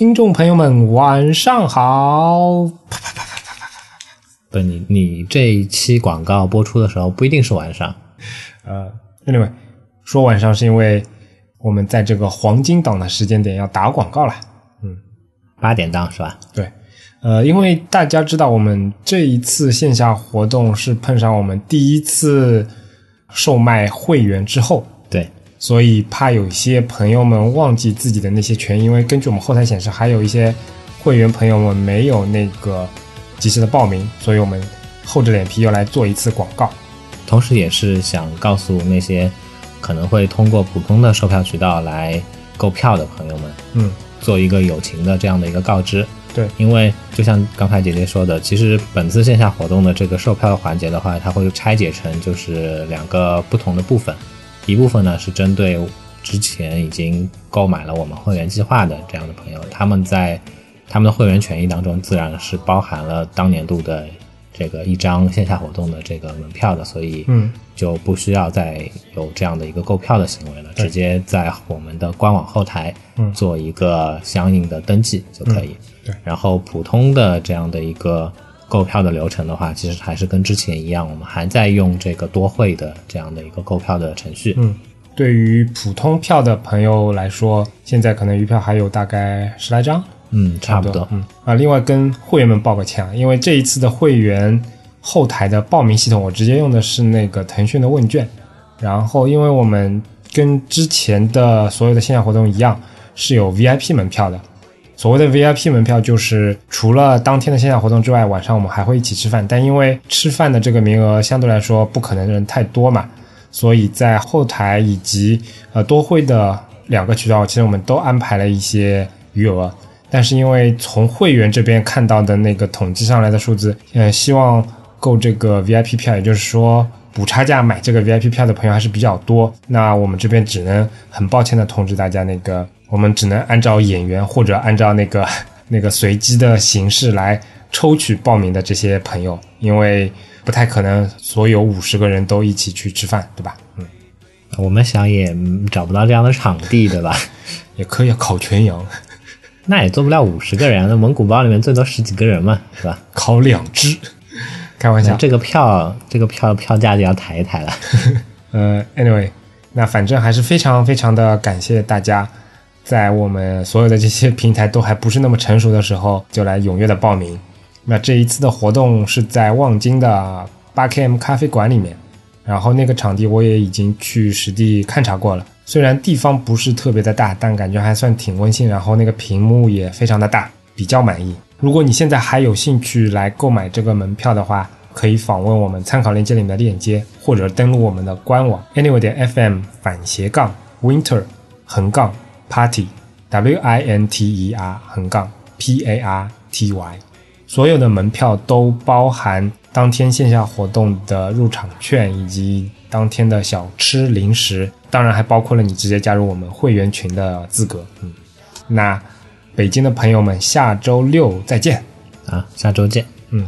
听众朋友们，晚上好！啪啪啪啪啪啪啪不，你你这一期广告播出的时候不一定是晚上，呃，anyway，说晚上是因为我们在这个黄金档的时间点要打广告了。嗯八点档是吧？对，呃，因为大家知道我们这一次线下活动是碰上我们第一次售卖会员之后，对，所以怕有些朋友们忘记自己的那些权益，因为根据我们后台显示，还有一些会员朋友们没有那个及时的报名，所以我们厚着脸皮又来做一次广告。同时也是想告诉那些可能会通过普通的售票渠道来购票的朋友们，嗯，做一个友情的这样的一个告知。对，因为就像刚才姐姐说的，其实本次线下活动的这个售票环节的话，它会拆解成就是两个不同的部分，一部分呢是针对之前已经购买了我们会员计划的这样的朋友，他们在他们的会员权益当中自然是包含了当年度的这个一张线下活动的这个门票的，所以嗯，就不需要再有这样的一个购票的行为了，直接在我们的官网后台嗯。做一个相应的登记就可以。对。然后普通的这样的一个购票的流程的话，其实还是跟之前一样，我们还在用这个多会的这样的一个购票的程序。嗯，对于普通票的朋友来说，现在可能余票还有大概十来张，嗯，差不多。嗯啊，另外跟会员们报个歉啊，因为这一次的会员后台的报名系统，我直接用的是那个腾讯的问卷，然后因为我们跟之前的所有的线下活动一样，是有 VIP 门票的。所谓的 VIP 门票就是除了当天的线下活动之外，晚上我们还会一起吃饭，但因为吃饭的这个名额相对来说不可能人太多嘛，所以在后台以及呃多会的两个渠道，其实我们都安排了一些余额。但是因为从会员这边看到的那个统计上来的数字，呃，希望购这个 VIP 票，也就是说补差价买这个 VIP 票的朋友还是比较多。那我们这边只能很抱歉的通知大家，那个我们只能按照演员或者按照那个 那个随机的形式来抽取报名的这些朋友，因为不太可能所有五十个人都一起去吃饭，对吧？嗯，我们想也嗯找不到这样的场地，对吧？也可以烤全羊，那也做不了五十个人，那蒙古包里面最多十几个人嘛，是吧？烤两只，开玩笑。这个票，这个票票价就要抬一抬了。呃，anyway，那反正还是非常非常的感谢大家，在我们所有的这些平台都还不是那么成熟的时候，就来踊跃的报名。那这一次的活动是在望京的八 KM 咖啡馆里面，然后那个场地我也已经去实地勘察过了，虽然地方不是特别的大，但感觉还算挺温馨，然后那个屏幕也非常的大，比较满意。如果你现在还有兴趣来购买这个门票的话，可以访问我们参考链接里面的链接，或者登录我们的官网 anyway 点 fm 反斜杠 winter 横杠 party w i n t e r 横杠 p a r t y，所有的门票都包含当天线下活动的入场券以及当天的小吃零食，当然还包括了你直接加入我们会员群的资格。嗯，那北京的朋友们，下周六再见。啊，下周见。嗯，